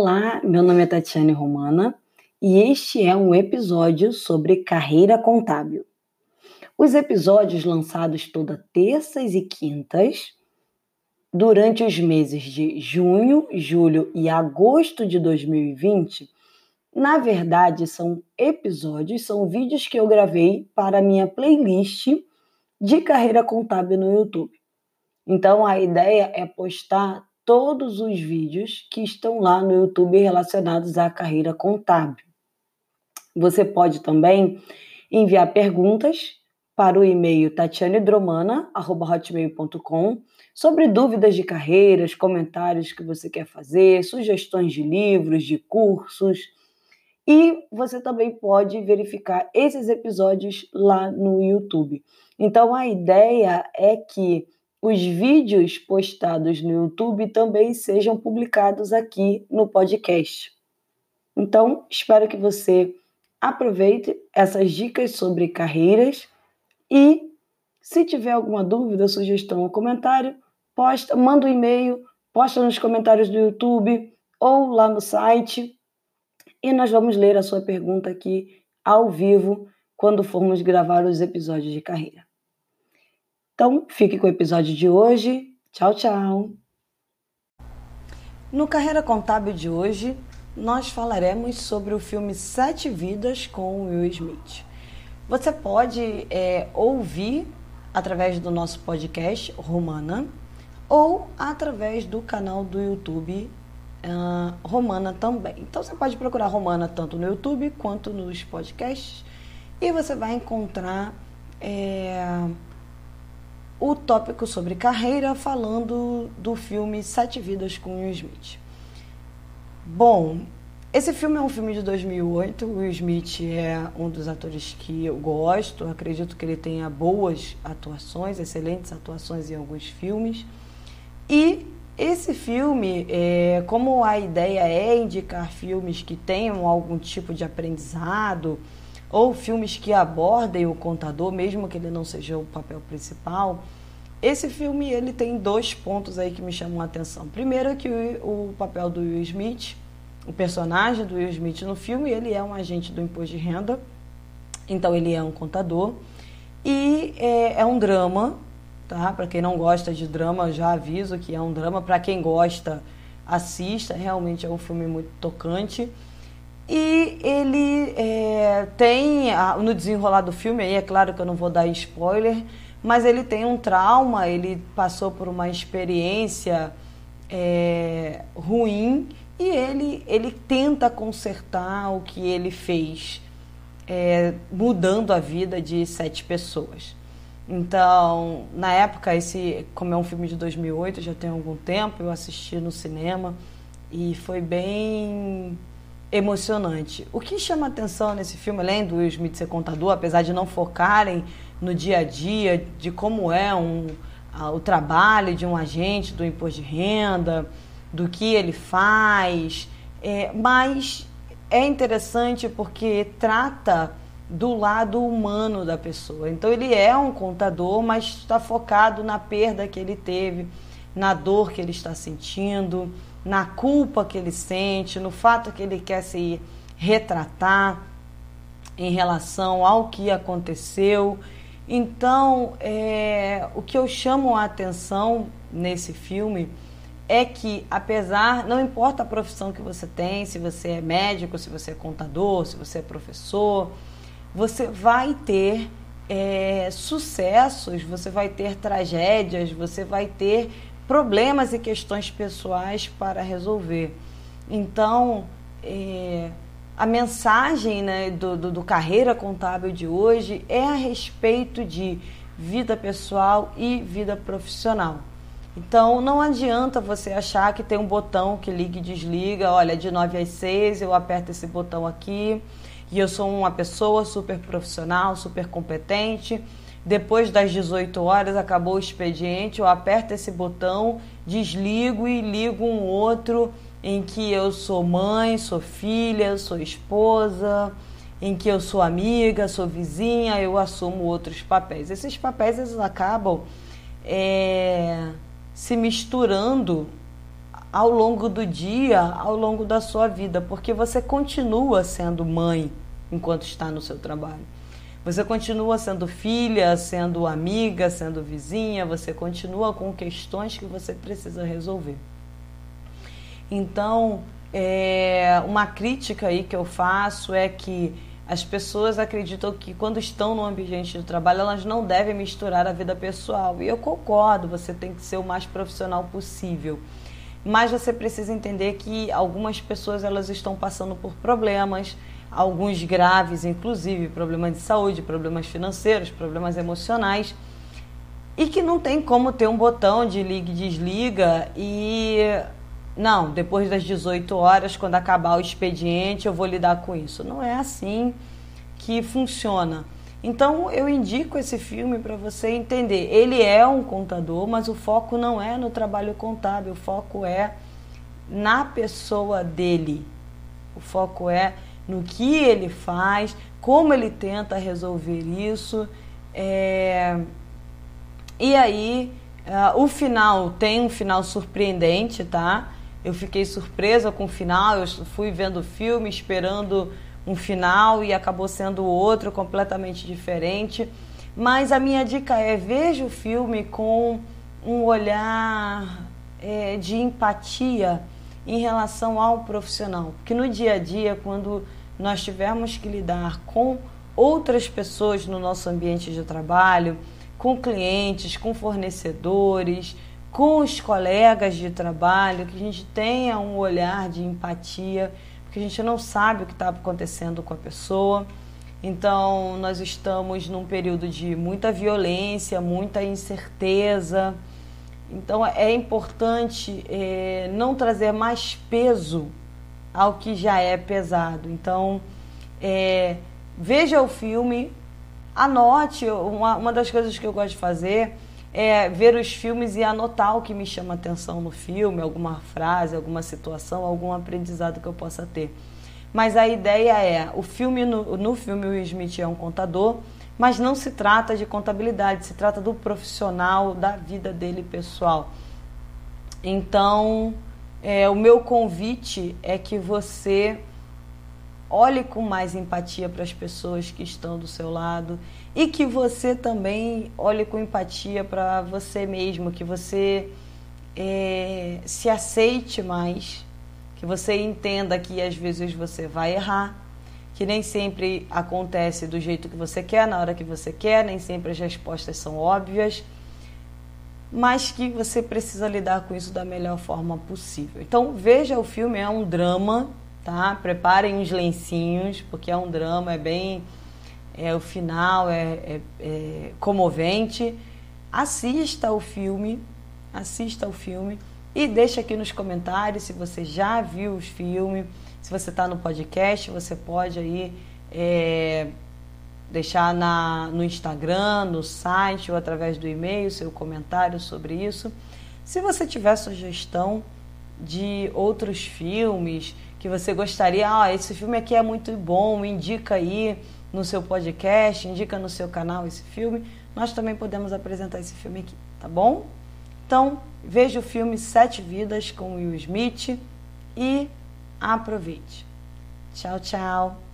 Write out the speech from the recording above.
Olá, meu nome é Tatiane Romana e este é um episódio sobre carreira contábil. Os episódios lançados toda terças e quintas durante os meses de junho, julho e agosto de 2020, na verdade são episódios, são vídeos que eu gravei para minha playlist de carreira contábil no YouTube. Então a ideia é postar todos os vídeos que estão lá no YouTube relacionados à carreira contábil. Você pode também enviar perguntas para o e-mail tatianedromana.hotmail.com sobre dúvidas de carreiras, comentários que você quer fazer, sugestões de livros, de cursos. E você também pode verificar esses episódios lá no YouTube. Então a ideia é que os vídeos postados no YouTube também sejam publicados aqui no podcast. Então, espero que você aproveite essas dicas sobre carreiras e se tiver alguma dúvida, sugestão ou comentário, posta, manda um e-mail, posta nos comentários do YouTube ou lá no site e nós vamos ler a sua pergunta aqui ao vivo quando formos gravar os episódios de carreira. Então, fique com o episódio de hoje. Tchau, tchau. No Carreira Contábil de hoje, nós falaremos sobre o filme Sete Vidas com Will Smith. Você pode é, ouvir através do nosso podcast Romana ou através do canal do YouTube uh, Romana também. Então você pode procurar Romana tanto no YouTube quanto nos podcasts e você vai encontrar é, o tópico sobre carreira falando do filme Sete Vidas com Will Smith. Bom, esse filme é um filme de 2008. O Will Smith é um dos atores que eu gosto. Acredito que ele tenha boas atuações, excelentes atuações em alguns filmes. E esse filme, é, como a ideia é indicar filmes que tenham algum tipo de aprendizado, ou filmes que abordem o contador, mesmo que ele não seja o papel principal, esse filme ele tem dois pontos aí que me chamam a atenção. Primeiro é que o, o papel do Will Smith, o personagem do Will Smith no filme, ele é um agente do imposto de renda, então ele é um contador e é, é um drama tá? Para quem não gosta de drama, já aviso que é um drama. Para quem gosta, assista. Realmente é um filme muito tocante. E ele é, tem, no desenrolar do filme, aí é claro que eu não vou dar spoiler, mas ele tem um trauma, ele passou por uma experiência é, ruim e ele, ele tenta consertar o que ele fez, é, mudando a vida de sete pessoas. Então, na época, esse, como é um filme de 2008, já tem algum tempo, eu assisti no cinema e foi bem emocionante. O que chama atenção nesse filme, além do Will Smith ser contador, apesar de não focarem no dia a dia de como é um, a, o trabalho de um agente do imposto de renda, do que ele faz, é, mas é interessante porque trata do lado humano da pessoa. Então ele é um contador, mas está focado na perda que ele teve, na dor que ele está sentindo, na culpa que ele sente, no fato que ele quer se retratar em relação ao que aconteceu. Então, é, o que eu chamo a atenção nesse filme é que, apesar, não importa a profissão que você tem, se você é médico, se você é contador, se você é professor, você vai ter é, sucessos, você vai ter tragédias, você vai ter problemas e questões pessoais para resolver. Então, é, a mensagem né, do, do, do Carreira Contábil de hoje é a respeito de vida pessoal e vida profissional. Então, não adianta você achar que tem um botão que liga e desliga. Olha, de 9 às 6 eu aperto esse botão aqui e eu sou uma pessoa super profissional, super competente. Depois das 18 horas acabou o expediente, eu aperto esse botão, desligo e ligo um outro em que eu sou mãe, sou filha, sou esposa, em que eu sou amiga, sou vizinha, eu assumo outros papéis. Esses papéis eles acabam é, se misturando ao longo do dia, ao longo da sua vida, porque você continua sendo mãe enquanto está no seu trabalho. Você continua sendo filha, sendo amiga, sendo vizinha, você continua com questões que você precisa resolver. Então, é, uma crítica aí que eu faço é que as pessoas acreditam que quando estão no ambiente de trabalho, elas não devem misturar a vida pessoal. E eu concordo, você tem que ser o mais profissional possível. Mas você precisa entender que algumas pessoas elas estão passando por problemas, alguns graves, inclusive problemas de saúde, problemas financeiros, problemas emocionais, e que não tem como ter um botão de liga e desliga e não, depois das 18 horas, quando acabar o expediente, eu vou lidar com isso. Não é assim que funciona. Então eu indico esse filme para você entender. Ele é um contador, mas o foco não é no trabalho contábil, o foco é na pessoa dele. O foco é no que ele faz, como ele tenta resolver isso. É... E aí, uh, o final tem um final surpreendente, tá? Eu fiquei surpresa com o final, eu fui vendo o filme esperando um final e acabou sendo outro completamente diferente. Mas a minha dica é veja o filme com um olhar é, de empatia em relação ao profissional. Porque no dia a dia, quando nós tivermos que lidar com outras pessoas no nosso ambiente de trabalho, com clientes, com fornecedores, com os colegas de trabalho, que a gente tenha um olhar de empatia, porque a gente não sabe o que está acontecendo com a pessoa. Então, nós estamos num período de muita violência, muita incerteza. Então, é importante é, não trazer mais peso ao que já é pesado. Então, é, veja o filme, anote. Uma, uma das coisas que eu gosto de fazer é ver os filmes e anotar o que me chama atenção no filme, alguma frase, alguma situação, algum aprendizado que eu possa ter. Mas a ideia é, o filme no, no filme o Smith é um contador, mas não se trata de contabilidade, se trata do profissional, da vida dele pessoal. Então, é, o meu convite é que você olhe com mais empatia para as pessoas que estão do seu lado e que você também olhe com empatia para você mesmo, que você é, se aceite mais, que você entenda que às vezes você vai errar, que nem sempre acontece do jeito que você quer, na hora que você quer, nem sempre as respostas são óbvias mas que você precisa lidar com isso da melhor forma possível. Então veja o filme, é um drama, tá? Preparem uns lencinhos, porque é um drama, é bem. É, o final é, é, é comovente. Assista o filme, assista o filme e deixa aqui nos comentários se você já viu os filmes. Se você está no podcast, você pode aí é, deixar na, no Instagram, no site ou através do e-mail seu comentário sobre isso. Se você tiver sugestão de outros filmes que você gostaria, ah, esse filme aqui é muito bom, indica aí no seu podcast, indica no seu canal esse filme, nós também podemos apresentar esse filme aqui, tá bom? Então, veja o filme Sete Vidas com Will Smith e aproveite. Tchau, tchau.